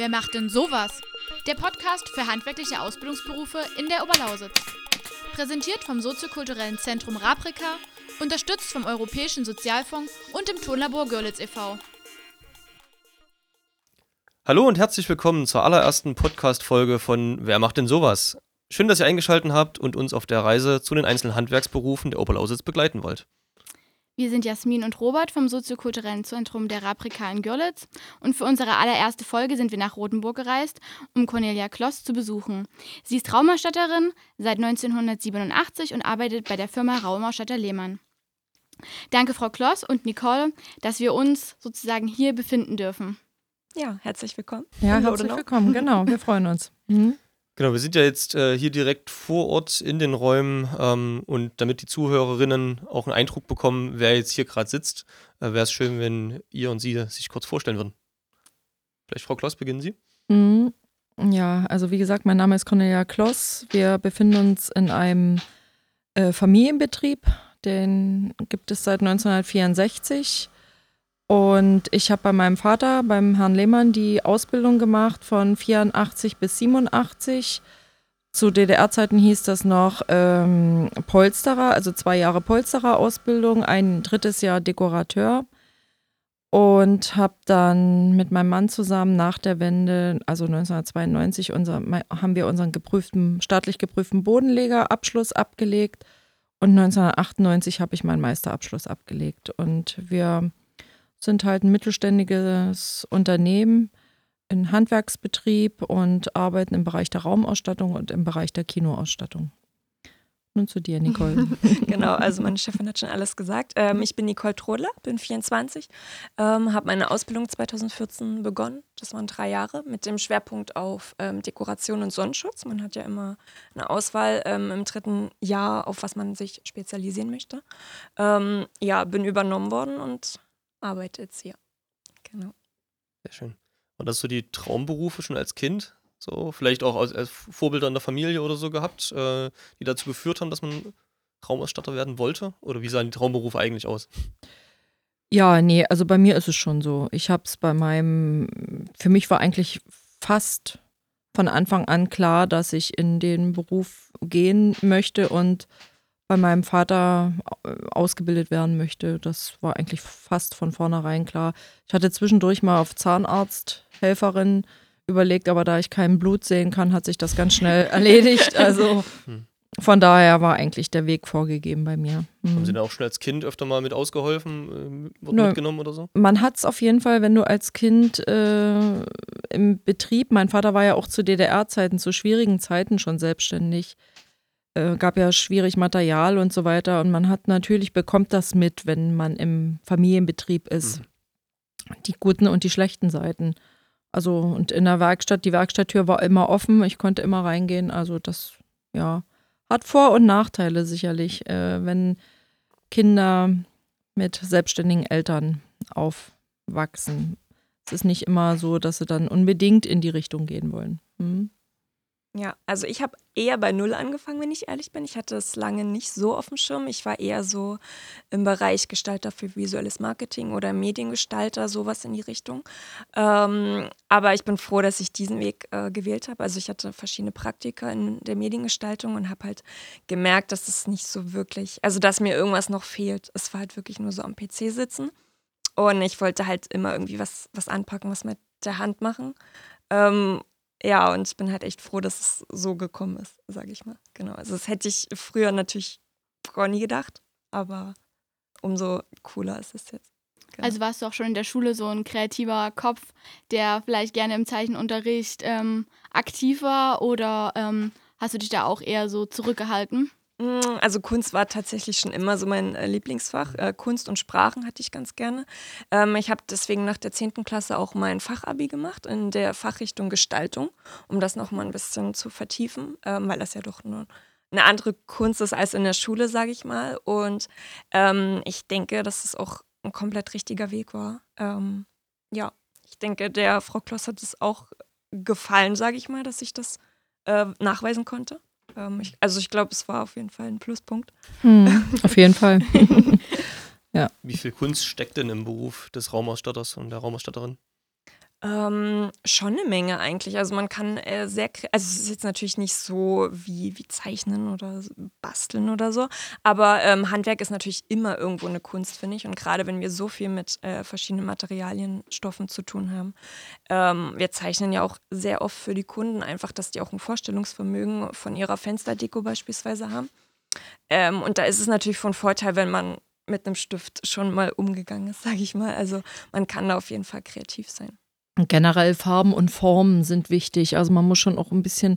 Wer macht denn sowas? Der Podcast für handwerkliche Ausbildungsberufe in der Oberlausitz. Präsentiert vom soziokulturellen Zentrum Raprika, unterstützt vom Europäischen Sozialfonds und dem Tonlabor Görlitz e.V. Hallo und herzlich willkommen zur allerersten Podcast-Folge von Wer macht denn sowas? Schön, dass ihr eingeschaltet habt und uns auf der Reise zu den einzelnen Handwerksberufen der Oberlausitz begleiten wollt. Wir sind Jasmin und Robert vom soziokulturellen Zentrum der Raprika in Görlitz und für unsere allererste Folge sind wir nach Rothenburg gereist, um Cornelia Kloss zu besuchen. Sie ist Raumausstatterin seit 1987 und arbeitet bei der Firma Raumausstatter Lehmann. Danke Frau Kloss und Nicole, dass wir uns sozusagen hier befinden dürfen. Ja, herzlich willkommen. Ja, herzlich willkommen, genau, wir freuen uns. Mhm. Genau, wir sind ja jetzt äh, hier direkt vor Ort in den Räumen ähm, und damit die Zuhörerinnen auch einen Eindruck bekommen, wer jetzt hier gerade sitzt, äh, wäre es schön, wenn ihr und sie sich kurz vorstellen würden. Vielleicht Frau Kloss, beginnen Sie. Mhm. Ja, also wie gesagt, mein Name ist Cornelia Kloss. Wir befinden uns in einem äh, Familienbetrieb, den gibt es seit 1964. Und ich habe bei meinem Vater, beim Herrn Lehmann, die Ausbildung gemacht von 84 bis 87. Zu DDR-Zeiten hieß das noch ähm, Polsterer, also zwei Jahre Polsterer-Ausbildung, ein drittes Jahr Dekorateur. Und habe dann mit meinem Mann zusammen nach der Wende, also 1992, unser, haben wir unseren geprüften, staatlich geprüften Bodenlegerabschluss abgelegt. Und 1998 habe ich meinen Meisterabschluss abgelegt. Und wir sind halt ein mittelständiges Unternehmen, ein Handwerksbetrieb und arbeiten im Bereich der Raumausstattung und im Bereich der Kinoausstattung. Nun zu dir, Nicole. genau, also meine Chefin hat schon alles gesagt. Ähm, ich bin Nicole Trodler, bin 24, ähm, habe meine Ausbildung 2014 begonnen. Das waren drei Jahre mit dem Schwerpunkt auf ähm, Dekoration und Sonnenschutz. Man hat ja immer eine Auswahl ähm, im dritten Jahr, auf was man sich spezialisieren möchte. Ähm, ja, bin übernommen worden und hier. Genau. Sehr schön. Und das so die Traumberufe schon als Kind? So, vielleicht auch als, als Vorbilder in der Familie oder so gehabt, äh, die dazu geführt haben, dass man Raumausstatter werden wollte? Oder wie sahen die Traumberufe eigentlich aus? Ja, nee, also bei mir ist es schon so. Ich habe es bei meinem, für mich war eigentlich fast von Anfang an klar, dass ich in den Beruf gehen möchte und bei meinem Vater äh, ausgebildet werden möchte. Das war eigentlich fast von vornherein klar. Ich hatte zwischendurch mal auf Zahnarzthelferin überlegt, aber da ich kein Blut sehen kann, hat sich das ganz schnell erledigt. Also hm. von daher war eigentlich der Weg vorgegeben bei mir. Mhm. Haben Sie da auch schon als Kind öfter mal mit ausgeholfen, äh, Nö, mitgenommen oder so? Man hat es auf jeden Fall, wenn du als Kind äh, im Betrieb, mein Vater war ja auch zu DDR-Zeiten, zu schwierigen Zeiten schon selbstständig äh, gab ja schwierig Material und so weiter. Und man hat natürlich, bekommt das mit, wenn man im Familienbetrieb ist. Mhm. Die guten und die schlechten Seiten. Also, und in der Werkstatt, die Werkstatttür war immer offen, ich konnte immer reingehen. Also, das, ja, hat Vor- und Nachteile sicherlich, äh, wenn Kinder mit selbstständigen Eltern aufwachsen. Es ist nicht immer so, dass sie dann unbedingt in die Richtung gehen wollen. Hm? Ja, also ich habe eher bei Null angefangen, wenn ich ehrlich bin. Ich hatte es lange nicht so auf dem Schirm. Ich war eher so im Bereich Gestalter für visuelles Marketing oder Mediengestalter, sowas in die Richtung. Ähm, aber ich bin froh, dass ich diesen Weg äh, gewählt habe. Also ich hatte verschiedene Praktika in der Mediengestaltung und habe halt gemerkt, dass es nicht so wirklich, also dass mir irgendwas noch fehlt. Es war halt wirklich nur so am PC sitzen. Und ich wollte halt immer irgendwie was, was anpacken, was mit der Hand machen. Ähm, ja, und ich bin halt echt froh, dass es so gekommen ist, sage ich mal. Genau. Also das hätte ich früher natürlich gar nie gedacht, aber umso cooler ist es jetzt. Genau. Also warst du auch schon in der Schule so ein kreativer Kopf, der vielleicht gerne im Zeichenunterricht ähm, aktiv war oder ähm, hast du dich da auch eher so zurückgehalten? Mm, also Kunst war tatsächlich schon immer so mein äh, Lieblingsfach. Äh, Kunst und Sprachen hatte ich ganz gerne. Ähm, ich habe deswegen nach der 10. Klasse auch mein Fachabi gemacht in der Fachrichtung Gestaltung, um das nochmal ein bisschen zu vertiefen, ähm, weil das ja doch nur eine andere Kunst ist als in der Schule, sage ich mal. Und ähm, ich denke, dass es auch ein komplett richtiger Weg war. Ja, ich denke, der Frau Kloss hat es auch gefallen, sage ich mal, dass ich das äh, nachweisen konnte. Ähm, ich, also ich glaube, es war auf jeden Fall ein Pluspunkt. Hm, auf jeden Fall. Wie viel Kunst steckt denn im Beruf des Raumausstatters und der Raumausstatterin? Ähm, schon eine Menge eigentlich. Also man kann äh, sehr, also es ist jetzt natürlich nicht so wie, wie Zeichnen oder Basteln oder so, aber ähm, Handwerk ist natürlich immer irgendwo eine Kunst, finde ich. Und gerade wenn wir so viel mit äh, verschiedenen Materialien, Stoffen zu tun haben. Ähm, wir zeichnen ja auch sehr oft für die Kunden einfach, dass die auch ein Vorstellungsvermögen von ihrer Fensterdeko beispielsweise haben. Ähm, und da ist es natürlich von Vorteil, wenn man mit einem Stift schon mal umgegangen ist, sage ich mal. Also man kann da auf jeden Fall kreativ sein. Generell Farben und Formen sind wichtig. Also man muss schon auch ein bisschen,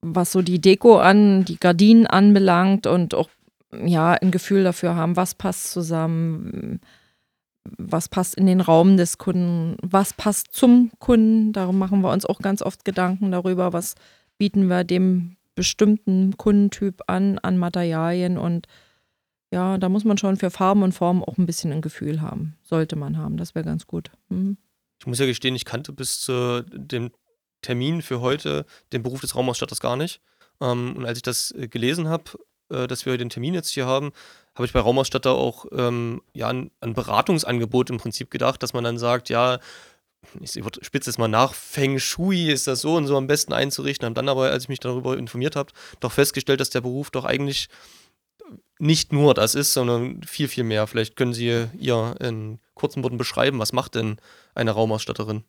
was so die Deko an, die Gardinen anbelangt und auch ja ein Gefühl dafür haben, was passt zusammen, was passt in den Raum des Kunden, was passt zum Kunden. Darum machen wir uns auch ganz oft Gedanken darüber, was bieten wir dem bestimmten Kundentyp an, an Materialien und ja, da muss man schon für Farben und Formen auch ein bisschen ein Gefühl haben. Sollte man haben, das wäre ganz gut. Mhm. Ich muss ja gestehen, ich kannte bis zu dem Termin für heute den Beruf des Raumausstatters gar nicht. Ähm, und als ich das äh, gelesen habe, äh, dass wir den Termin jetzt hier haben, habe ich bei Raumausstatter auch ähm, ja, ein, ein, Beratungsangebot im Prinzip gedacht, dass man dann sagt, ja, ich spitze es mal nach, Feng Shui ist das so und so am besten einzurichten. Habe dann aber, als ich mich darüber informiert habe, doch festgestellt, dass der Beruf doch eigentlich nicht nur das ist, sondern viel, viel mehr. Vielleicht können Sie ihr in kurzen Worten beschreiben, was macht denn eine Raumausstatterin?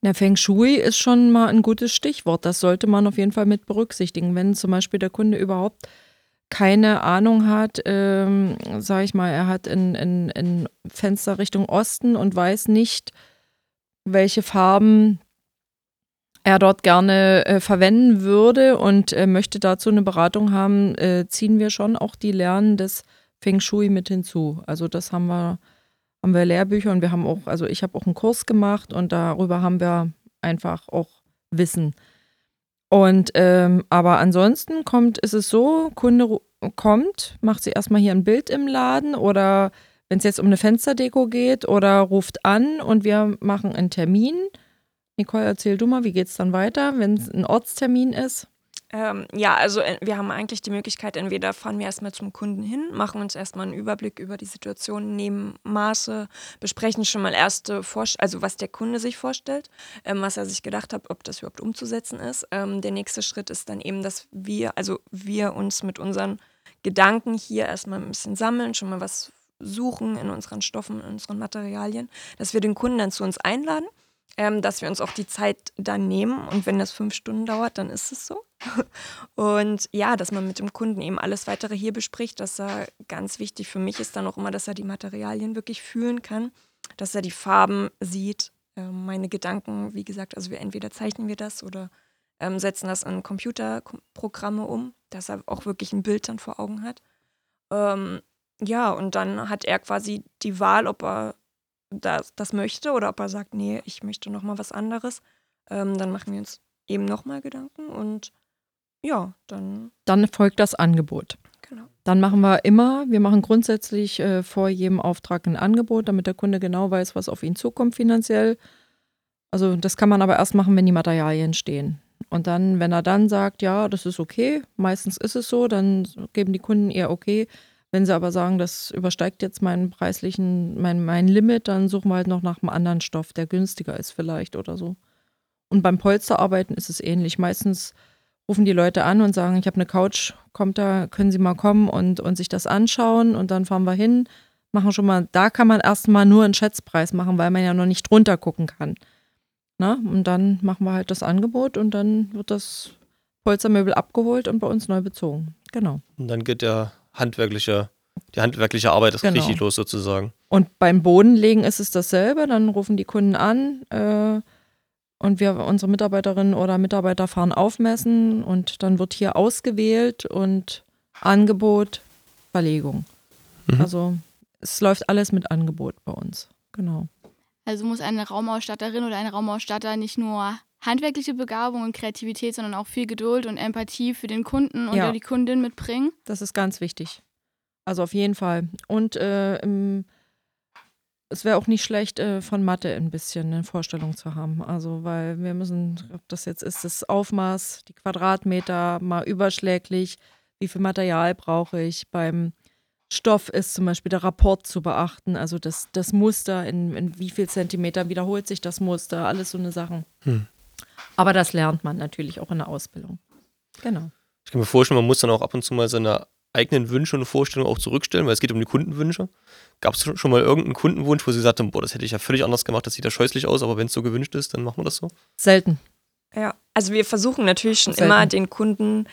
Na, Feng Shui ist schon mal ein gutes Stichwort. Das sollte man auf jeden Fall mit berücksichtigen. Wenn zum Beispiel der Kunde überhaupt keine Ahnung hat, ähm, sage ich mal, er hat ein, ein, ein Fenster Richtung Osten und weiß nicht, welche Farben er dort gerne äh, verwenden würde und äh, möchte dazu eine Beratung haben, äh, ziehen wir schon auch die Lernen des Feng Shui mit hinzu. Also das haben wir, haben wir Lehrbücher und wir haben auch, also ich habe auch einen Kurs gemacht und darüber haben wir einfach auch Wissen. Und ähm, aber ansonsten kommt, ist es so, Kunde kommt, macht sie erstmal hier ein Bild im Laden oder wenn es jetzt um eine Fensterdeko geht oder ruft an und wir machen einen Termin Nicole, erzähl du mal, wie geht es dann weiter, wenn es ein Ortstermin ist? Ähm, ja, also äh, wir haben eigentlich die Möglichkeit, entweder fahren wir erstmal zum Kunden hin, machen uns erstmal einen Überblick über die Situation, nehmen Maße, besprechen schon mal erste Vorstellungen, also was der Kunde sich vorstellt, ähm, was er sich gedacht hat, ob das überhaupt umzusetzen ist. Ähm, der nächste Schritt ist dann eben, dass wir, also wir uns mit unseren Gedanken hier erstmal ein bisschen sammeln, schon mal was suchen in unseren Stoffen, in unseren Materialien, dass wir den Kunden dann zu uns einladen ähm, dass wir uns auch die Zeit dann nehmen. Und wenn das fünf Stunden dauert, dann ist es so. Und ja, dass man mit dem Kunden eben alles weitere hier bespricht, dass er ganz wichtig für mich ist dann auch immer, dass er die Materialien wirklich fühlen kann, dass er die Farben sieht, äh, meine Gedanken, wie gesagt, also wir entweder zeichnen wir das oder ähm, setzen das in Computerprogramme um, dass er auch wirklich ein Bild dann vor Augen hat. Ähm, ja, und dann hat er quasi die Wahl, ob er das, das möchte oder ob er sagt, nee, ich möchte noch mal was anderes, ähm, dann machen wir uns eben noch mal Gedanken und ja, dann. Dann folgt das Angebot. Genau. Dann machen wir immer, wir machen grundsätzlich äh, vor jedem Auftrag ein Angebot, damit der Kunde genau weiß, was auf ihn zukommt finanziell. Also das kann man aber erst machen, wenn die Materialien stehen. Und dann, wenn er dann sagt, ja, das ist okay, meistens ist es so, dann geben die Kunden eher okay, wenn sie aber sagen, das übersteigt jetzt meinen preislichen, mein, mein Limit, dann suchen wir halt noch nach einem anderen Stoff, der günstiger ist vielleicht oder so. Und beim Polsterarbeiten ist es ähnlich. Meistens rufen die Leute an und sagen, ich habe eine Couch, kommt da, können Sie mal kommen und, und sich das anschauen und dann fahren wir hin, machen schon mal, da kann man erstmal nur einen Schätzpreis machen, weil man ja noch nicht drunter gucken kann. Na? Und dann machen wir halt das Angebot und dann wird das Polstermöbel abgeholt und bei uns neu bezogen. Genau. Und dann geht der handwerkliche, die handwerkliche Arbeit ist genau. richtig los sozusagen. Und beim Bodenlegen ist es dasselbe. Dann rufen die Kunden an äh, und wir, unsere Mitarbeiterinnen oder Mitarbeiter fahren aufmessen und dann wird hier ausgewählt und Angebot, Verlegung. Mhm. Also es läuft alles mit Angebot bei uns. Genau. Also muss eine Raumausstatterin oder ein Raumausstatter nicht nur handwerkliche Begabung und Kreativität, sondern auch viel Geduld und Empathie für den Kunden und ja. die Kundin mitbringen. Das ist ganz wichtig. Also auf jeden Fall. Und äh, im, es wäre auch nicht schlecht, äh, von Mathe ein bisschen eine Vorstellung zu haben. Also, weil wir müssen, ob das jetzt ist, das Aufmaß, die Quadratmeter, mal überschläglich, wie viel Material brauche ich. Beim Stoff ist zum Beispiel der Rapport zu beachten, also das, das Muster, in, in wie viel Zentimeter wiederholt sich das Muster, alles so eine Sachen. Hm. Aber das lernt man natürlich auch in der Ausbildung. Genau. Ich kann mir vorstellen, man muss dann auch ab und zu mal seine eigenen Wünsche und Vorstellungen auch zurückstellen, weil es geht um die Kundenwünsche. Gab es schon mal irgendeinen Kundenwunsch, wo Sie sagten, boah, das hätte ich ja völlig anders gemacht, das sieht ja scheußlich aus, aber wenn es so gewünscht ist, dann machen wir das so? Selten. Ja, also wir versuchen natürlich schon Selten. immer den Kunden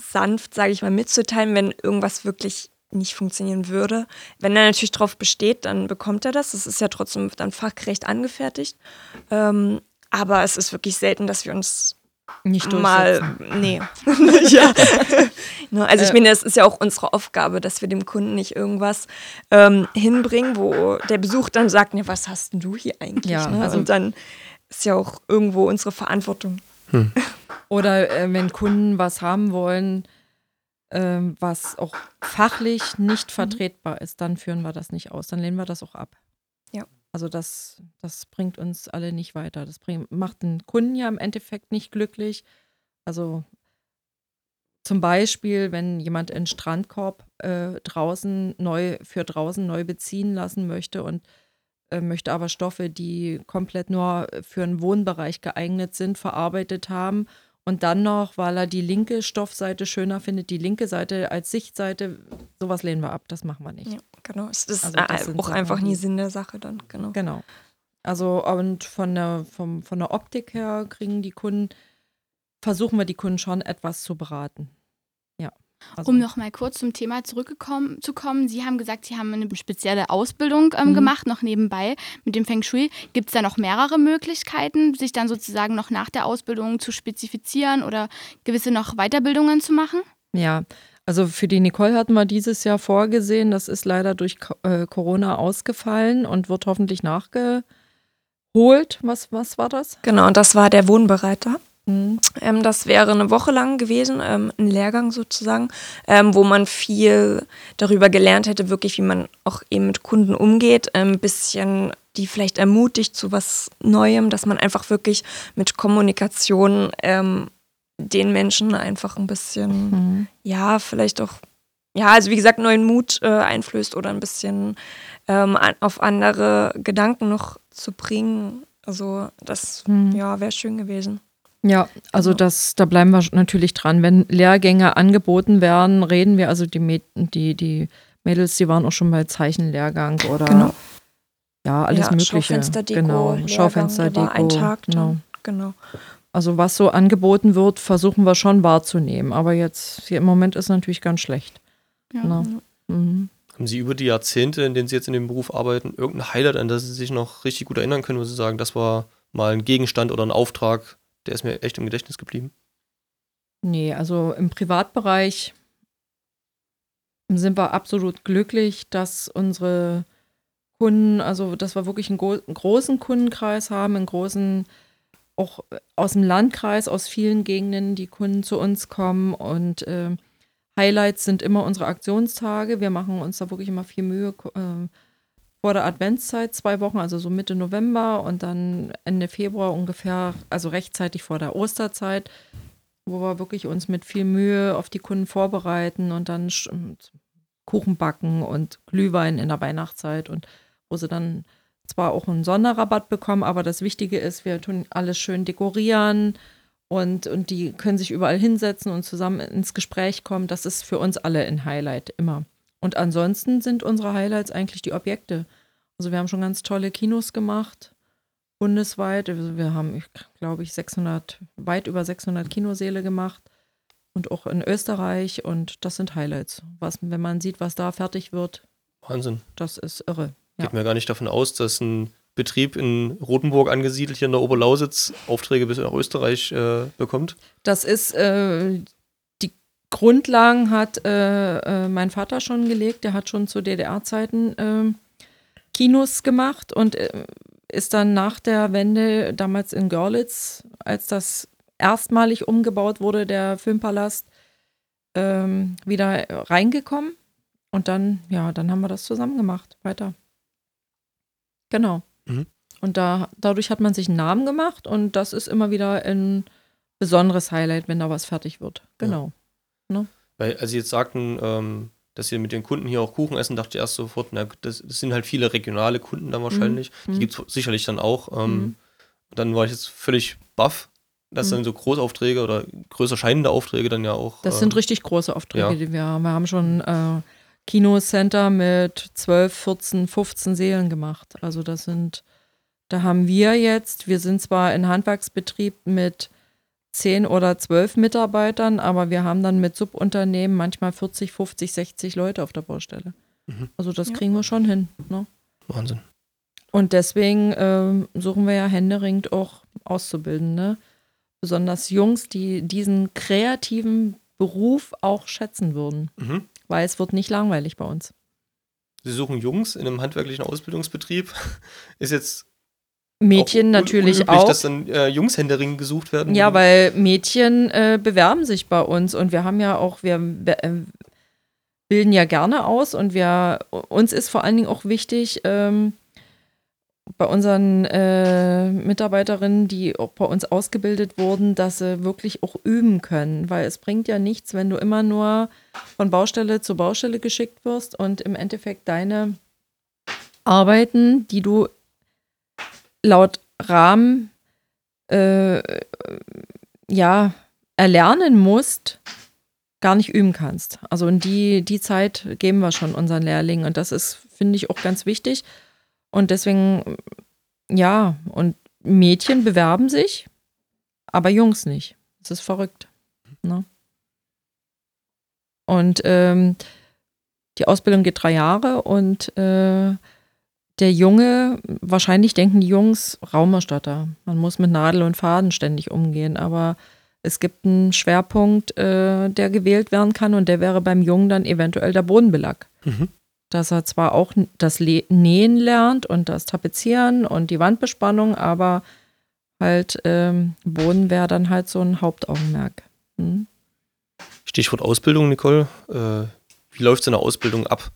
sanft, sage ich mal, mitzuteilen, wenn irgendwas wirklich nicht funktionieren würde. Wenn er natürlich darauf besteht, dann bekommt er das. Das ist ja trotzdem dann fachgerecht angefertigt. Ähm, aber es ist wirklich selten, dass wir uns nicht mal nee ja ne, also ich meine es ist ja auch unsere Aufgabe dass wir dem Kunden nicht irgendwas ähm, hinbringen wo der Besuch dann sagt ne was hast denn du hier eigentlich ja, ne? also und dann ist ja auch irgendwo unsere Verantwortung hm. oder äh, wenn Kunden was haben wollen ähm, was auch fachlich nicht mhm. vertretbar ist dann führen wir das nicht aus dann lehnen wir das auch ab also das, das bringt uns alle nicht weiter. Das bringt, macht den Kunden ja im Endeffekt nicht glücklich. Also zum Beispiel, wenn jemand einen Strandkorb äh, draußen neu für draußen neu beziehen lassen möchte und äh, möchte aber Stoffe, die komplett nur für einen Wohnbereich geeignet sind, verarbeitet haben und dann noch, weil er die linke Stoffseite schöner findet, die linke Seite als Sichtseite, sowas lehnen wir ab, das machen wir nicht. Ja, genau. Das ist also das auch einfach nie Sinn der Sache dann, genau. Genau. Also und von der, vom, von der Optik her kriegen die Kunden, versuchen wir die Kunden schon etwas zu beraten. Also. Um noch mal kurz zum Thema zurückgekommen zu kommen, Sie haben gesagt, Sie haben eine spezielle Ausbildung ähm, mhm. gemacht, noch nebenbei mit dem Feng Shui. Gibt es da noch mehrere Möglichkeiten, sich dann sozusagen noch nach der Ausbildung zu spezifizieren oder gewisse noch Weiterbildungen zu machen? Ja, also für die Nicole hatten wir dieses Jahr vorgesehen. Das ist leider durch äh, Corona ausgefallen und wird hoffentlich nachgeholt. Was, was war das? Genau, und das war der Wohnbereiter. Mhm. Ähm, das wäre eine Woche lang gewesen, ähm, ein Lehrgang sozusagen, ähm, wo man viel darüber gelernt hätte, wirklich, wie man auch eben mit Kunden umgeht, ein bisschen die vielleicht ermutigt zu was Neuem, dass man einfach wirklich mit Kommunikation ähm, den Menschen einfach ein bisschen, mhm. ja, vielleicht auch, ja, also wie gesagt, neuen Mut äh, einflößt oder ein bisschen ähm, auf andere Gedanken noch zu bringen. Also das, mhm. ja, wäre schön gewesen. Ja, also genau. das, da bleiben wir natürlich dran. Wenn Lehrgänge angeboten werden, reden wir, also die, die, die Mädels, die waren auch schon bei Zeichenlehrgang oder genau. ja, alles ja, mögliche. Schaufensterdeko, genau, Schaufensterdeko. Ein Tag, genau. genau. Also was so angeboten wird, versuchen wir schon wahrzunehmen. Aber jetzt hier im Moment ist natürlich ganz schlecht. Ja. Genau. Mhm. Haben Sie über die Jahrzehnte, in denen Sie jetzt in dem Beruf arbeiten, irgendein Highlight, an das Sie sich noch richtig gut erinnern können, wo Sie sagen, das war mal ein Gegenstand oder ein Auftrag, der ist mir echt im Gedächtnis geblieben. Nee, also im Privatbereich sind wir absolut glücklich, dass unsere Kunden, also dass wir wirklich einen, einen großen Kundenkreis haben, einen großen, auch aus dem Landkreis, aus vielen Gegenden, die Kunden zu uns kommen und äh, Highlights sind immer unsere Aktionstage. Wir machen uns da wirklich immer viel Mühe, äh, vor der Adventszeit zwei Wochen, also so Mitte November und dann Ende Februar ungefähr, also rechtzeitig vor der Osterzeit, wo wir wirklich uns mit viel Mühe auf die Kunden vorbereiten und dann Kuchen backen und Glühwein in der Weihnachtszeit und wo sie dann zwar auch einen Sonderrabatt bekommen, aber das Wichtige ist, wir tun alles schön dekorieren und, und die können sich überall hinsetzen und zusammen ins Gespräch kommen. Das ist für uns alle ein Highlight, immer. Und ansonsten sind unsere Highlights eigentlich die Objekte. Also wir haben schon ganz tolle Kinos gemacht, bundesweit. Also wir haben, glaube ich, 600, weit über 600 Kinoseele gemacht und auch in Österreich und das sind Highlights. Was, wenn man sieht, was da fertig wird. Wahnsinn. Das ist irre. Ja. Geht mir gar nicht davon aus, dass ein Betrieb in Rothenburg angesiedelt hier in der Oberlausitz Aufträge bis nach Österreich äh, bekommt. Das ist äh, Grundlagen hat äh, äh, mein Vater schon gelegt. Der hat schon zu DDR-Zeiten äh, Kinos gemacht und äh, ist dann nach der Wende damals in Görlitz, als das erstmalig umgebaut wurde, der Filmpalast, ähm, wieder reingekommen. Und dann, ja, dann haben wir das zusammen gemacht. Weiter. Genau. Mhm. Und da, dadurch hat man sich einen Namen gemacht und das ist immer wieder ein besonderes Highlight, wenn da was fertig wird. Genau. Weil, als Sie jetzt sagten, ähm, dass Sie mit den Kunden hier auch Kuchen essen, dachte ich erst sofort, na, das, das sind halt viele regionale Kunden dann wahrscheinlich. Die Mhm. gibt es sicherlich dann auch. Ähm, Mhm. Dann war ich jetzt völlig baff, dass Mhm. dann so Großaufträge oder größer scheinende Aufträge dann ja auch. Das ähm, sind richtig große Aufträge, ja. die wir haben. Wir haben schon äh, Kinocenter mit 12, 14, 15 Seelen gemacht. Also das sind, da haben wir jetzt, wir sind zwar ein Handwerksbetrieb mit 10 oder 12 Mitarbeitern, aber wir haben dann mit Subunternehmen manchmal 40, 50, 60 Leute auf der Baustelle. Mhm. Also das Ja. kriegen wir schon hin. Ne? Wahnsinn. Und deswegen ähm, suchen wir ja händeringend auch Auszubildende. Besonders Jungs, die diesen kreativen Beruf auch schätzen würden. Mhm. Weil es wird nicht langweilig bei uns. Sie suchen Jungs in einem handwerklichen Ausbildungsbetrieb. Ist jetzt Mädchen natürlich unüblich, auch. dass dann äh, Jungshändering gesucht werden. Ja, weil Mädchen äh, bewerben sich bei uns und wir haben ja auch, wir äh, bilden ja gerne aus und wir, uns ist vor allen Dingen auch wichtig, ähm, bei unseren äh, Mitarbeiterinnen, die auch bei uns ausgebildet wurden, dass sie wirklich auch üben können, weil es bringt ja nichts, wenn du immer nur von Baustelle zu Baustelle geschickt wirst und im Endeffekt deine Arbeiten, die du laut Rahmen äh, ja, erlernen musst, gar nicht üben kannst. Also und die, die Zeit geben wir schon unseren Lehrlingen und das ist, finde ich, auch ganz wichtig. Und deswegen, ja, und Mädchen bewerben sich, aber Jungs nicht. Das ist verrückt. Ne? Und ähm, die Ausbildung geht drei Jahre und äh, der Junge, wahrscheinlich denken die Jungs Raumerstatter. Man muss mit Nadel und Faden ständig umgehen, aber es gibt einen Schwerpunkt, äh, der gewählt werden kann und der wäre beim Jungen dann eventuell der Bodenbelag. Mhm. Dass er zwar auch das Nähen lernt und das Tapezieren und die Wandbespannung, aber halt ähm, Boden wäre dann halt so ein Hauptaugenmerk. Hm? Stichwort Ausbildung, Nicole. Äh, wie läuft so eine Ausbildung ab?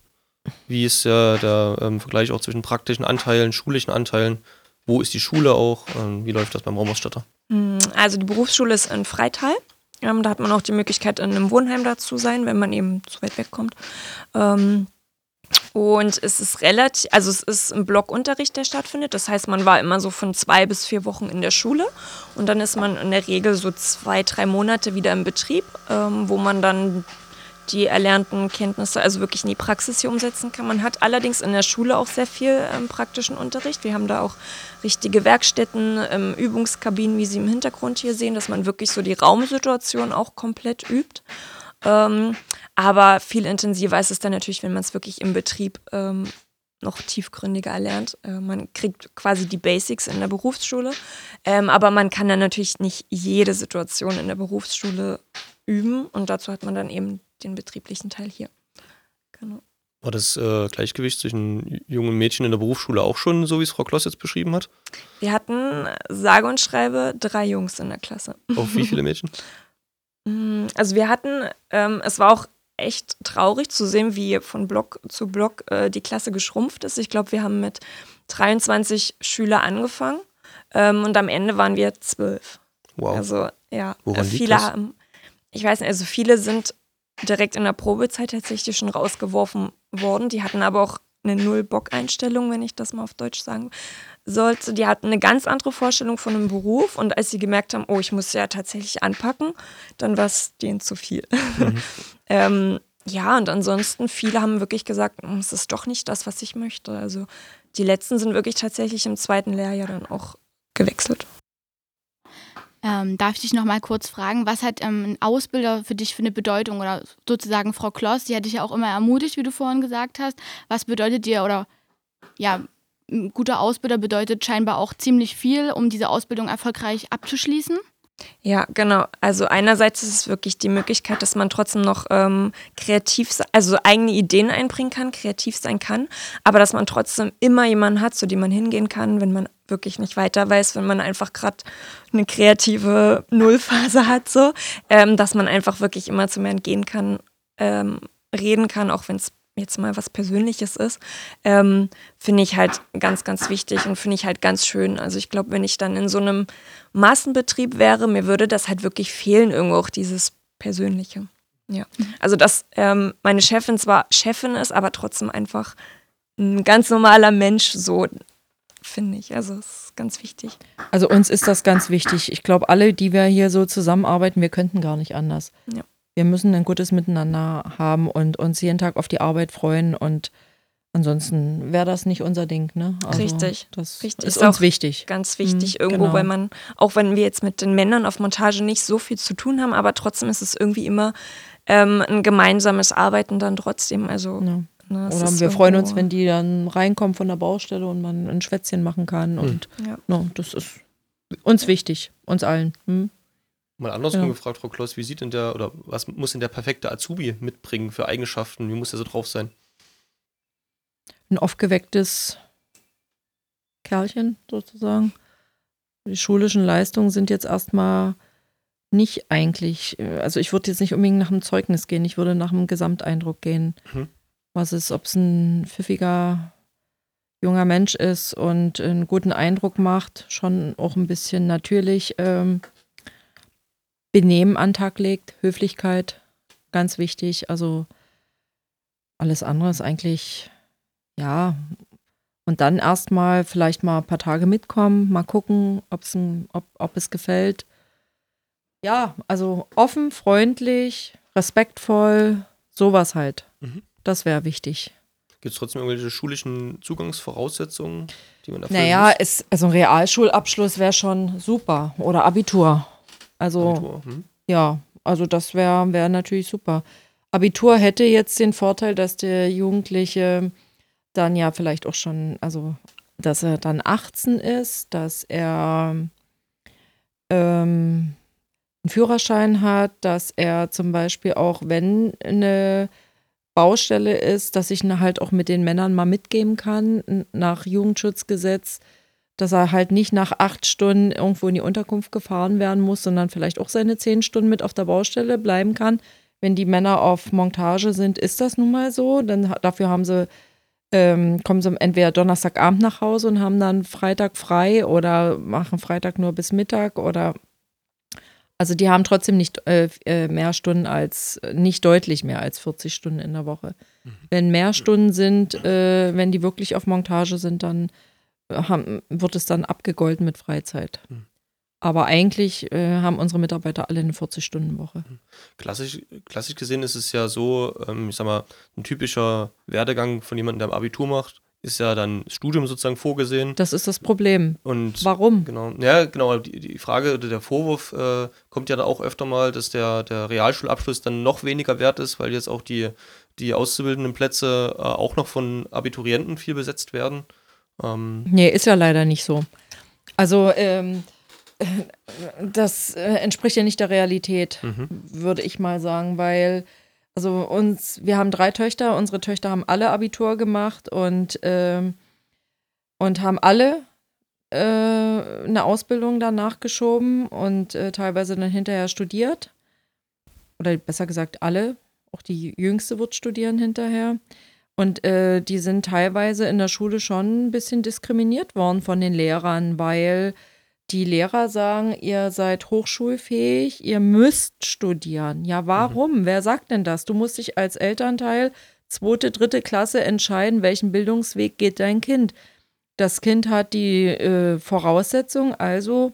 Wie ist äh, der ähm, Vergleich auch zwischen praktischen Anteilen, schulischen Anteilen? Wo ist die Schule auch? Ähm, wie läuft das beim Raumausstatter? Mm, Also die Berufsschule ist in Freital. Ähm, da hat man auch die Möglichkeit, in einem Wohnheim da zu sein, wenn man eben zu weit wegkommt. Ähm, und es ist relativ, also es ist ein Blockunterricht, der stattfindet. Das heißt, man war immer so von zwei bis vier Wochen in der Schule und dann ist man in der Regel so zwei, drei Monate wieder im Betrieb, ähm, wo man dann die erlernten Kenntnisse also wirklich in die Praxis hier umsetzen kann. Man hat allerdings in der Schule auch sehr viel ähm, praktischen Unterricht. Wir haben da auch richtige Werkstätten, ähm, Übungskabinen, wie Sie im Hintergrund hier sehen, dass man wirklich so die Raumsituation auch komplett übt. Ähm, aber viel intensiver ist es dann natürlich, wenn man es wirklich im Betrieb ähm, noch tiefgründiger erlernt. Äh, man kriegt quasi die Basics in der Berufsschule, ähm, aber man kann dann natürlich nicht jede Situation in der Berufsschule üben und dazu hat man dann eben den betrieblichen Teil hier. Genau. War das äh, Gleichgewicht zwischen jungen Mädchen in der Berufsschule auch schon so, wie es Frau Kloss jetzt beschrieben hat? Wir hatten sage und schreibe drei Jungs in der Klasse. Auf wie viele Mädchen? Mm, Also wir hatten, ähm, es war auch echt traurig zu sehen, wie von Block zu Block äh, die Klasse geschrumpft ist. Ich glaube, wir haben mit 23 Schüler angefangen ähm, und am Ende waren wir zwölf. Wow. Also ja, Woran äh, liegt viele das? haben, ich weiß nicht, also viele sind direkt in der Probezeit tatsächlich schon rausgeworfen worden. Die hatten aber auch eine Null-Bock-Einstellung, wenn ich das mal auf Deutsch sagen sollte. Die hatten eine ganz andere Vorstellung von einem Beruf und als sie gemerkt haben, oh, ich muss ja tatsächlich anpacken, dann war es denen zu viel. ähm, ja, und ansonsten, viele haben wirklich gesagt, "Mm, es ist doch nicht das, was ich möchte. Also die letzten sind wirklich tatsächlich im zweiten Lehrjahr dann auch gewechselt. Ähm, darf ich dich noch mal kurz fragen, was hat ähm, ein Ausbilder für dich für eine Bedeutung oder sozusagen Frau Kloss, die hat dich ja auch immer ermutigt, wie du vorhin gesagt hast. Was bedeutet dir oder ja, ein guter Ausbilder bedeutet scheinbar auch ziemlich viel, um diese Ausbildung erfolgreich abzuschließen? Ja, genau. Also einerseits ist es wirklich die Möglichkeit, dass man trotzdem noch ähm, kreativ, also eigene Ideen einbringen kann, kreativ sein kann, aber dass man trotzdem immer jemanden hat, zu dem man hingehen kann, wenn man wirklich nicht weiter weiß, wenn man einfach gerade eine kreative Nullphase hat, so, ähm, dass man einfach wirklich immer zu mir gehen kann, ähm, reden kann, auch wenn es jetzt mal was Persönliches ist, ähm, finde ich halt ganz, ganz wichtig und finde ich halt ganz schön. Also ich glaube, wenn ich dann in so einem Massenbetrieb wäre, mir würde das halt wirklich fehlen, irgendwo auch dieses Persönliche. Ja. Also dass ähm, meine Chefin zwar Chefin ist, aber trotzdem einfach ein ganz normaler Mensch, so finde ich. Also es ist ganz wichtig. Also uns ist das ganz wichtig. Ich glaube, alle, die wir hier so zusammenarbeiten, wir könnten gar nicht anders. Ja. Wir müssen ein gutes Miteinander haben und uns jeden Tag auf die Arbeit freuen und ansonsten wäre das nicht unser Ding, ne? Also Richtig. Das Richtig. ist Ist uns auch wichtig. Ganz wichtig Mhm, irgendwo, genau. weil man, auch wenn wir jetzt mit den Männern auf Montage nicht so viel zu tun haben, aber trotzdem ist es irgendwie immer ähm, ein gemeinsames Arbeiten dann trotzdem. Also, Ja. Ne, Oder wir freuen uns, irgendwo- wenn die dann reinkommen von der Baustelle und man ein Schwätzchen machen kann. Und Ja. no, das ist uns wichtig, uns allen. Hm? Mal andersrum Ja. gefragt, Frau Kloss, wie sieht denn der oder was muss denn der perfekte Azubi mitbringen für Eigenschaften? Wie muss er so drauf sein? Ein aufgewecktes Kerlchen sozusagen. Die schulischen Leistungen sind jetzt erstmal nicht eigentlich, äh, also ich würde jetzt nicht unbedingt nach einem Zeugnis gehen, ich würde nach einem Gesamteindruck gehen. Mhm. Was ist, ob es ein pfiffiger junger Mensch ist und einen guten Eindruck macht, schon auch ein bisschen natürlich ähm, Benehmen an Tag legt, Höflichkeit, ganz wichtig. Also alles andere ist eigentlich, ja, und dann erstmal vielleicht mal ein paar Tage mitkommen, mal gucken, ob's ein, ob, ob es gefällt. Ja, also offen, freundlich, respektvoll, sowas halt. Mhm. Das wäre wichtig. Gibt es trotzdem irgendwelche schulischen Zugangsvoraussetzungen, die man erfüllen Naja, muss? es, also ein Realschulabschluss wäre schon super. Oder Abitur. Also, Abitur, hm? ja, also das wäre wär natürlich super. Abitur hätte jetzt den Vorteil, dass der Jugendliche dann ja vielleicht auch schon, also dass er dann 18 ist, dass er ähm, einen Führerschein hat, dass er zum Beispiel auch, wenn eine Baustelle ist, dass ich halt auch mit den Männern mal mitgeben kann, nach Jugendschutzgesetz, dass er halt nicht nach acht Stunden irgendwo in die Unterkunft gefahren werden muss, sondern vielleicht auch seine zehn Stunden mit auf der Baustelle bleiben kann. Wenn die Männer auf Montage sind, ist das nun mal so. Dann dafür haben sie, ähm, kommen sie entweder Donnerstagabend nach Hause und haben dann Freitag frei oder machen Freitag nur bis Mittag oder also die haben trotzdem nicht äh, äh, mehr Stunden als, nicht deutlich mehr als 40 Stunden in der Woche. Wenn mehr Stunden sind, äh, wenn die wirklich auf Montage sind, dann äh, haben, wird es dann abgegolten mit Freizeit. Mhm. Aber eigentlich äh, haben unsere Mitarbeiter alle eine 40-Stunden-Woche. Klassisch, klassisch gesehen ist es ja so, ähm, ich sag mal, ein typischer Werdegang von jemandem, der ein Abitur macht, ist ja dann Studium sozusagen vorgesehen. Das ist das Problem. Und Warum? Genau, ja, genau. Die, die Frage oder der Vorwurf äh, kommt ja da auch öfter mal, dass der, der Realschulabschluss dann noch weniger wert ist, weil jetzt auch die, die auszubildenden Plätze äh, auch noch von Abiturienten viel besetzt werden. Ähm, Nee, ist ja leider nicht so. Also, ähm, das äh, entspricht ja nicht der Realität, mhm. würde ich mal sagen, weil, also uns, wir haben drei Töchter, unsere Töchter haben alle Abitur gemacht und, ähm, und haben alle äh, eine Ausbildung danach geschoben und äh, teilweise dann hinterher studiert. Oder besser gesagt, alle. Auch die Jüngste wird studieren hinterher. Und äh, die sind teilweise in der Schule schon ein bisschen diskriminiert worden von den Lehrern, weil die Lehrer sagen, ihr seid hochschulfähig, ihr müsst studieren. Ja, warum? Wer sagt denn das? Du musst dich als Elternteil zweite, dritte Klasse entscheiden, welchen Bildungsweg geht dein Kind. Das Kind hat die äh, Voraussetzung, also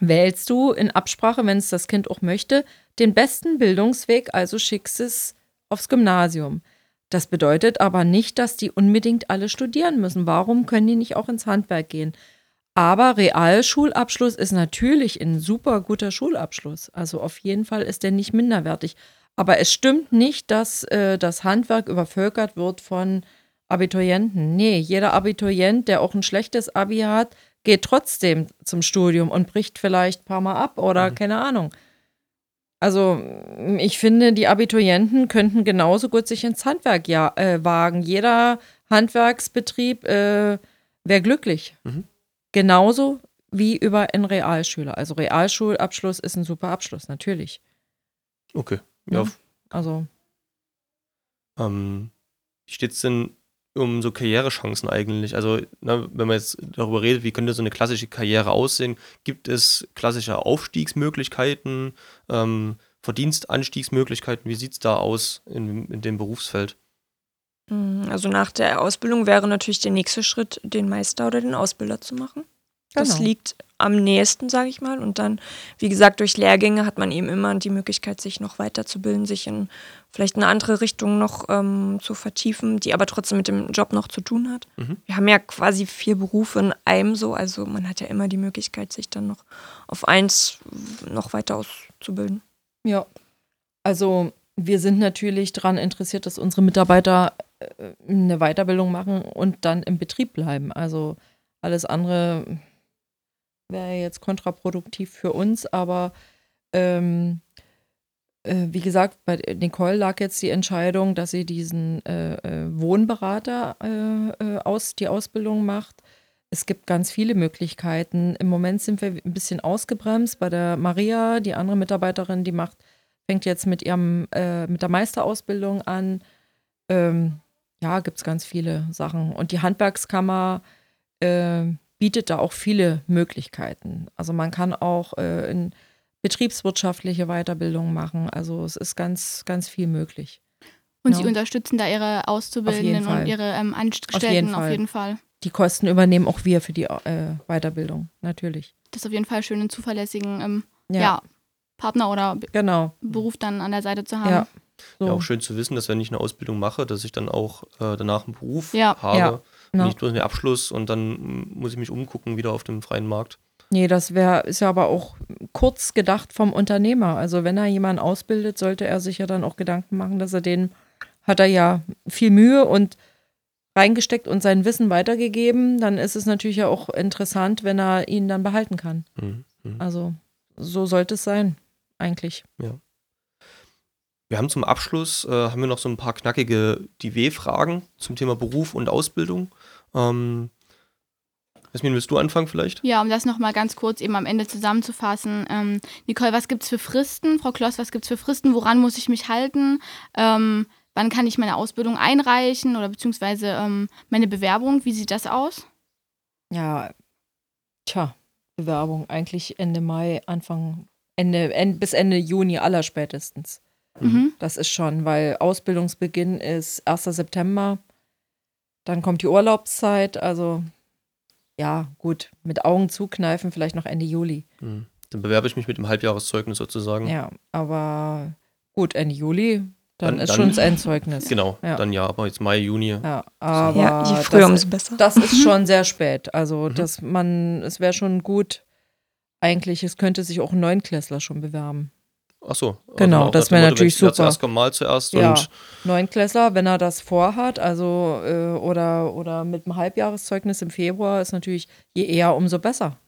wählst du in Absprache, wenn es das Kind auch möchte, den besten Bildungsweg, also schickst es aufs Gymnasium. Das bedeutet aber nicht, dass die unbedingt alle studieren müssen. Warum können die nicht auch ins Handwerk gehen? Aber Realschulabschluss ist natürlich ein super guter Schulabschluss. Also auf jeden Fall ist der nicht minderwertig. Aber es stimmt nicht, dass äh, das Handwerk übervölkert wird von Abiturienten. Nee, jeder Abiturient, der auch ein schlechtes Abi hat, geht trotzdem zum Studium und bricht vielleicht ein paar Mal ab oder Mhm. keine Ahnung. Also ich finde, die Abiturienten könnten genauso gut sich ins Handwerk ja, äh, wagen. Jeder Handwerksbetrieb äh, wäre glücklich. Mhm. Genauso wie über einen Realschüler. Also Realschulabschluss ist ein super Abschluss, natürlich. Okay. Ja, Ja. Also Ähm, wie steht es denn um so Karrierechancen eigentlich? Also, ne, wenn man jetzt darüber redet, wie könnte so eine klassische Karriere aussehen, gibt es klassische Aufstiegsmöglichkeiten, ähm, Verdienstanstiegsmöglichkeiten? Wie sieht es da aus in, in dem Berufsfeld? Hm, also nach der Ausbildung wäre natürlich der nächste Schritt, den Meister oder den Ausbilder zu machen. Das Genau. liegt am nächsten, sage ich mal. Und dann, wie gesagt, durch Lehrgänge hat man eben immer die Möglichkeit, sich noch weiterzubilden, sich in vielleicht eine andere Richtung noch ähm, zu vertiefen, die aber trotzdem mit dem Job noch zu tun hat. Mhm. Wir haben ja quasi vier Berufe in einem so, also man hat ja immer die Möglichkeit, sich dann noch auf eins noch weiter auszubilden. Ja, also wir sind natürlich daran interessiert, dass unsere Mitarbeiter eine Weiterbildung machen und dann im Betrieb bleiben. Also alles andere wäre jetzt kontraproduktiv für uns, aber ähm, äh, wie gesagt, bei Nicole lag jetzt die Entscheidung, dass sie diesen äh, äh, Wohnberater äh, äh, aus, die Ausbildung macht. Es gibt ganz viele Möglichkeiten. Im Moment sind wir ein bisschen ausgebremst bei der Maria, die andere Mitarbeiterin, die macht, fängt jetzt mit ihrem, äh, mit der Meisterausbildung an. Ähm, ja, gibt es ganz viele Sachen. Und die Handwerkskammer äh, bietet da auch viele Möglichkeiten. Also man kann auch äh, in betriebswirtschaftliche Weiterbildung machen. Also es ist ganz, ganz viel möglich. Und Ja. sie unterstützen da ihre Auszubildenden und ihre ähm, Angestellten auf jeden, Fall. Fall. Die Kosten übernehmen auch wir für die äh, Weiterbildung, natürlich. Das ist auf jeden Fall schön, einen zuverlässigen ähm, ja. Partner oder Be Genau. Beruf dann an der Seite zu haben. Ja. So. Ja, auch schön zu wissen, dass wenn ich eine Ausbildung mache, dass ich dann auch äh, danach einen Beruf Ja. habe. Ja, genau. nicht bloß einen Abschluss und dann muss ich mich umgucken wieder auf dem freien Markt. Nee, das wäre, ist ja aber auch kurz gedacht vom Unternehmer. Also wenn er jemanden ausbildet, sollte er sich ja dann auch Gedanken machen, dass er den, hat er ja viel Mühe und reingesteckt und sein Wissen weitergegeben, dann ist es natürlich ja auch interessant, wenn er ihn dann behalten kann. Mhm. Mhm. Also so sollte es sein, eigentlich. Wir haben zum Abschluss, äh, haben wir noch so ein paar knackige DW-Fragen zum Thema Beruf und Ausbildung. Ähm, Jasmin, willst du anfangen vielleicht? Ja, um das nochmal ganz kurz eben am Ende zusammenzufassen. Ähm, Nicole, was gibt es für Fristen? Frau Kloss, was gibt es für Fristen? Woran muss ich mich halten? Ähm, wann kann ich meine Ausbildung einreichen oder beziehungsweise ähm, meine Bewerbung? Wie sieht das aus? Ja, tja, Bewerbung eigentlich Ende Mai, Anfang, Ende, Ende bis Ende Juni allerspätestens. Mhm. Das ist schon, weil Ausbildungsbeginn ist 1. September. Dann kommt die Urlaubszeit. Also, ja, gut, mit Augen zukneifen, vielleicht noch Ende Juli. Mhm. Dann bewerbe ich mich mit dem Halbjahreszeugnis sozusagen. Ja, aber gut, Ende Juli, dann, Dann- ist dann- schon das Endzeugnis. Genau, Ja. dann ja, aber jetzt Mai, Juni. Ja, aber ja, je früher, das, umso besser. das ist schon sehr spät. Also, Mhm. dass man, es wäre schon gut, eigentlich, es könnte sich auch ein Neunklässler schon bewerben. Ach so. also Genau, das wäre natürlich super. Zuerst kommt mal zuerst Ja. und Neunklässler, wenn er das vorhat, also äh, oder, oder mit einem Halbjahreszeugnis im Februar, ist natürlich je eher, umso besser.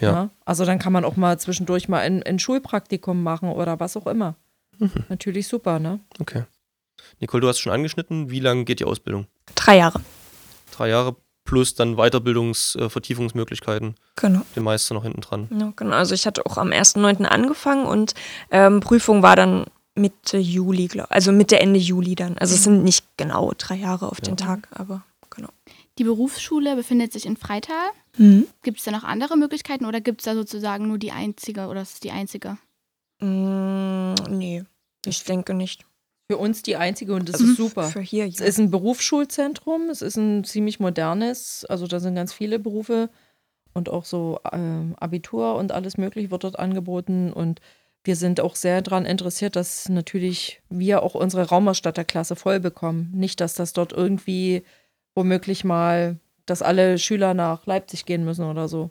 ja. ne? Also dann kann man auch mal zwischendurch mal ein, ein Schulpraktikum machen oder was auch immer. Mhm. Natürlich super, ne? Okay. Nicole, du hast schon angeschnitten. Wie lange geht die Ausbildung? Drei Jahre. Drei Jahre plus dann Weiterbildungs-, äh, Vertiefungsmöglichkeiten. Genau. Den Meister noch hinten dran. Ja, genau. Also ich hatte auch am 1.9. angefangen und ähm, Prüfung war dann Mitte Juli, glaube Also Mitte, Ende Juli dann. Also es sind nicht genau drei Jahre auf den Tag, aber genau. Die Berufsschule befindet sich in Freital. Gibt es da noch andere Möglichkeiten oder gibt es da sozusagen nur die einzige oder ist es die einzige? Mm, nee, ich denke nicht. Für uns die einzige und das Mhm. ist super. Hier, Es ja. ist ein Berufsschulzentrum, es ist ein ziemlich modernes, also da sind ganz viele Berufe und auch so ähm, Abitur und alles mögliche wird dort angeboten und wir sind auch sehr daran interessiert, dass natürlich wir auch unsere Raumerstatterklasse voll bekommen. Nicht, dass das dort irgendwie womöglich mal, dass alle Schüler nach Leipzig gehen müssen oder so.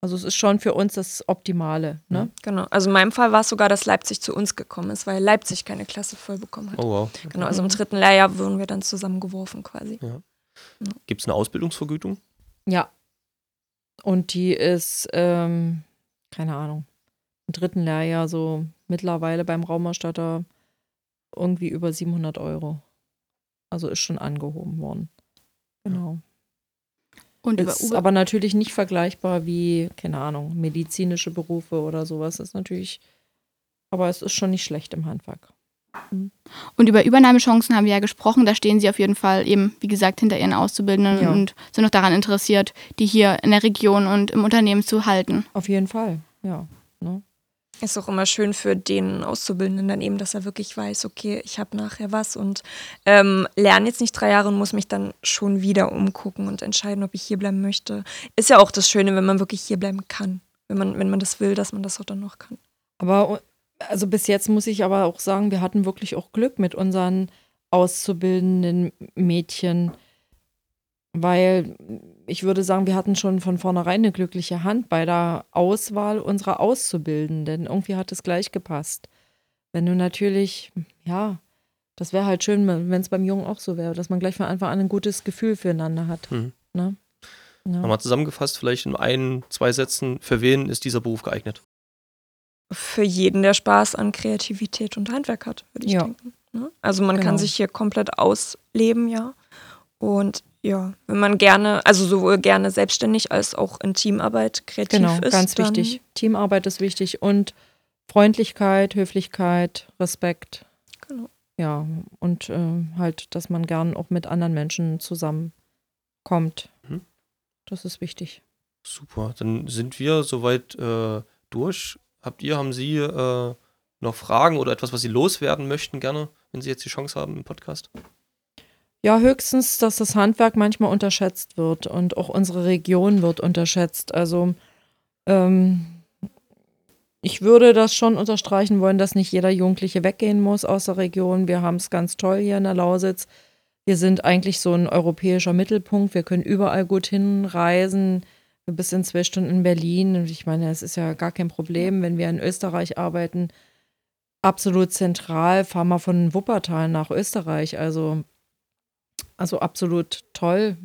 Also es ist schon für uns das Optimale. Ne? Genau. Also in meinem Fall war es sogar, dass Leipzig zu uns gekommen ist, weil Leipzig keine Klasse voll bekommen hat. Oh wow. Genau, also im dritten Lehrjahr wurden wir dann zusammengeworfen quasi. Gibt es eine Ausbildungsvergütung? Ja. Und die ist, ähm, keine Ahnung, im dritten Lehrjahr so mittlerweile beim Raumerstatter irgendwie über 700 Euro. Also ist schon angehoben worden. Genau. Und Ist aber natürlich nicht vergleichbar wie, keine Ahnung, medizinische Berufe oder sowas. Ist natürlich, aber es ist schon nicht schlecht im Handwerk. Und über Übernahmechancen haben wir ja gesprochen. Da stehen Sie auf jeden Fall eben, wie gesagt, hinter Ihren Auszubildenden Ja. und sind noch daran interessiert, die hier in der Region und im Unternehmen zu halten. Auf jeden Fall, ja. Ne? Ist auch immer schön für den Auszubildenden dann eben, dass er wirklich weiß, okay, ich habe nachher was und ähm, lerne jetzt nicht drei Jahre und muss mich dann schon wieder umgucken und entscheiden, ob ich hier bleiben möchte. Ist ja auch das Schöne, wenn man wirklich hier bleiben kann. Wenn man, wenn man das will, dass man das auch dann noch kann. Aber also bis jetzt muss ich aber auch sagen, wir hatten wirklich auch Glück mit unseren auszubildenden Mädchen, weil ich würde sagen, wir hatten schon von vornherein eine glückliche Hand bei der Auswahl unserer Auszubildenden. Irgendwie hat es gleich gepasst. Wenn du natürlich, ja, das wäre halt schön, wenn es beim Jungen auch so wäre, dass man gleich von Anfang an ein gutes Gefühl füreinander hat. Mhm. Ne? Ja. Nochmal zusammengefasst, vielleicht in ein, zwei Sätzen, für wen ist dieser Beruf geeignet? Für jeden, der Spaß an Kreativität und Handwerk hat, würde ich Ja. denken. Ne? Also man Genau. kann sich hier komplett ausleben, ja. Und ja, wenn man gerne, also sowohl gerne selbstständig als auch in Teamarbeit kreativ Genau, ist. ganz dann, wichtig. Teamarbeit ist wichtig und Freundlichkeit, Höflichkeit, Respekt. Genau. Ja, und ähm, halt, dass man gern auch mit anderen Menschen zusammenkommt. Mhm. Das ist wichtig. Super, dann sind wir soweit äh, durch. Habt ihr, haben Sie äh, noch Fragen oder etwas, was Sie loswerden möchten, gerne, wenn Sie jetzt die Chance haben im Podcast? Ja, höchstens, dass das Handwerk manchmal unterschätzt wird und auch unsere Region wird unterschätzt. Also ähm, ich würde das schon unterstreichen wollen, dass nicht jeder Jugendliche weggehen muss aus der Region. Wir haben es ganz toll hier in der Lausitz. Wir sind eigentlich so ein europäischer Mittelpunkt. Wir können überall gut hinreisen. Bis in zwei Stunden in Berlin. Und ich meine, es ist ja gar kein Problem, wenn wir in Österreich arbeiten. Absolut zentral. Fahren wir von Wuppertal nach Österreich. Also also absolut toll.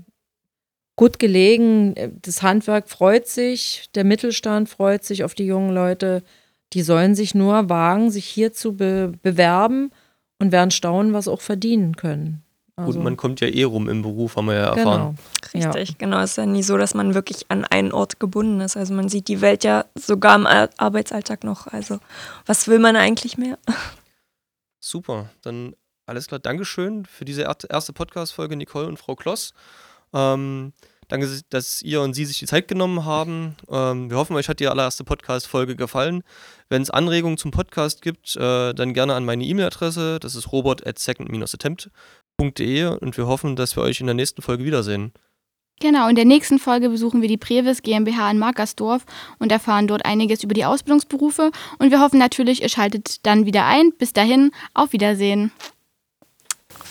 Gut gelegen. Das Handwerk freut sich, der Mittelstand freut sich auf die jungen Leute. Die sollen sich nur wagen, sich hier zu be bewerben und werden staunen, was auch verdienen können. Also, Gut, man kommt ja eh rum im Beruf, haben wir ja erfahren. genau. Richtig, genau. Es ist ja nie so, dass man wirklich an einen Ort gebunden ist. Also man sieht die Welt ja sogar im Ar- Arbeitsalltag noch. Also was will man eigentlich mehr? Super, dann alles klar. Dankeschön für diese er- erste Podcast-Folge, Nicole und Frau Kloss. Ähm, danke, dass ihr und Sie sich die Zeit genommen haben. Ähm, wir hoffen, euch hat die allererste Podcast-Folge gefallen. Wenn es Anregungen zum Podcast gibt, äh, dann gerne an meine E-Mail-Adresse. Das ist robot at second-attempt.de und wir hoffen, dass wir euch in der nächsten Folge wiedersehen. Genau, in der nächsten Folge besuchen wir die Previs GmbH in Markersdorf und erfahren dort einiges über die Ausbildungsberufe. Und wir hoffen natürlich, ihr schaltet dann wieder ein. Bis dahin, auf Wiedersehen.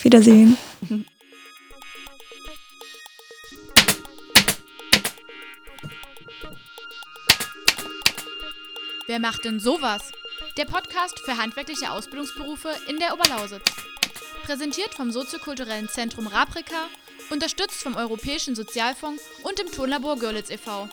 Wiedersehen. Wer macht denn sowas? Der Podcast für handwerkliche Ausbildungsberufe in der Oberlausitz. Präsentiert vom soziokulturellen Zentrum Raprika, unterstützt vom Europäischen Sozialfonds und dem Tonlabor Görlitz e.V.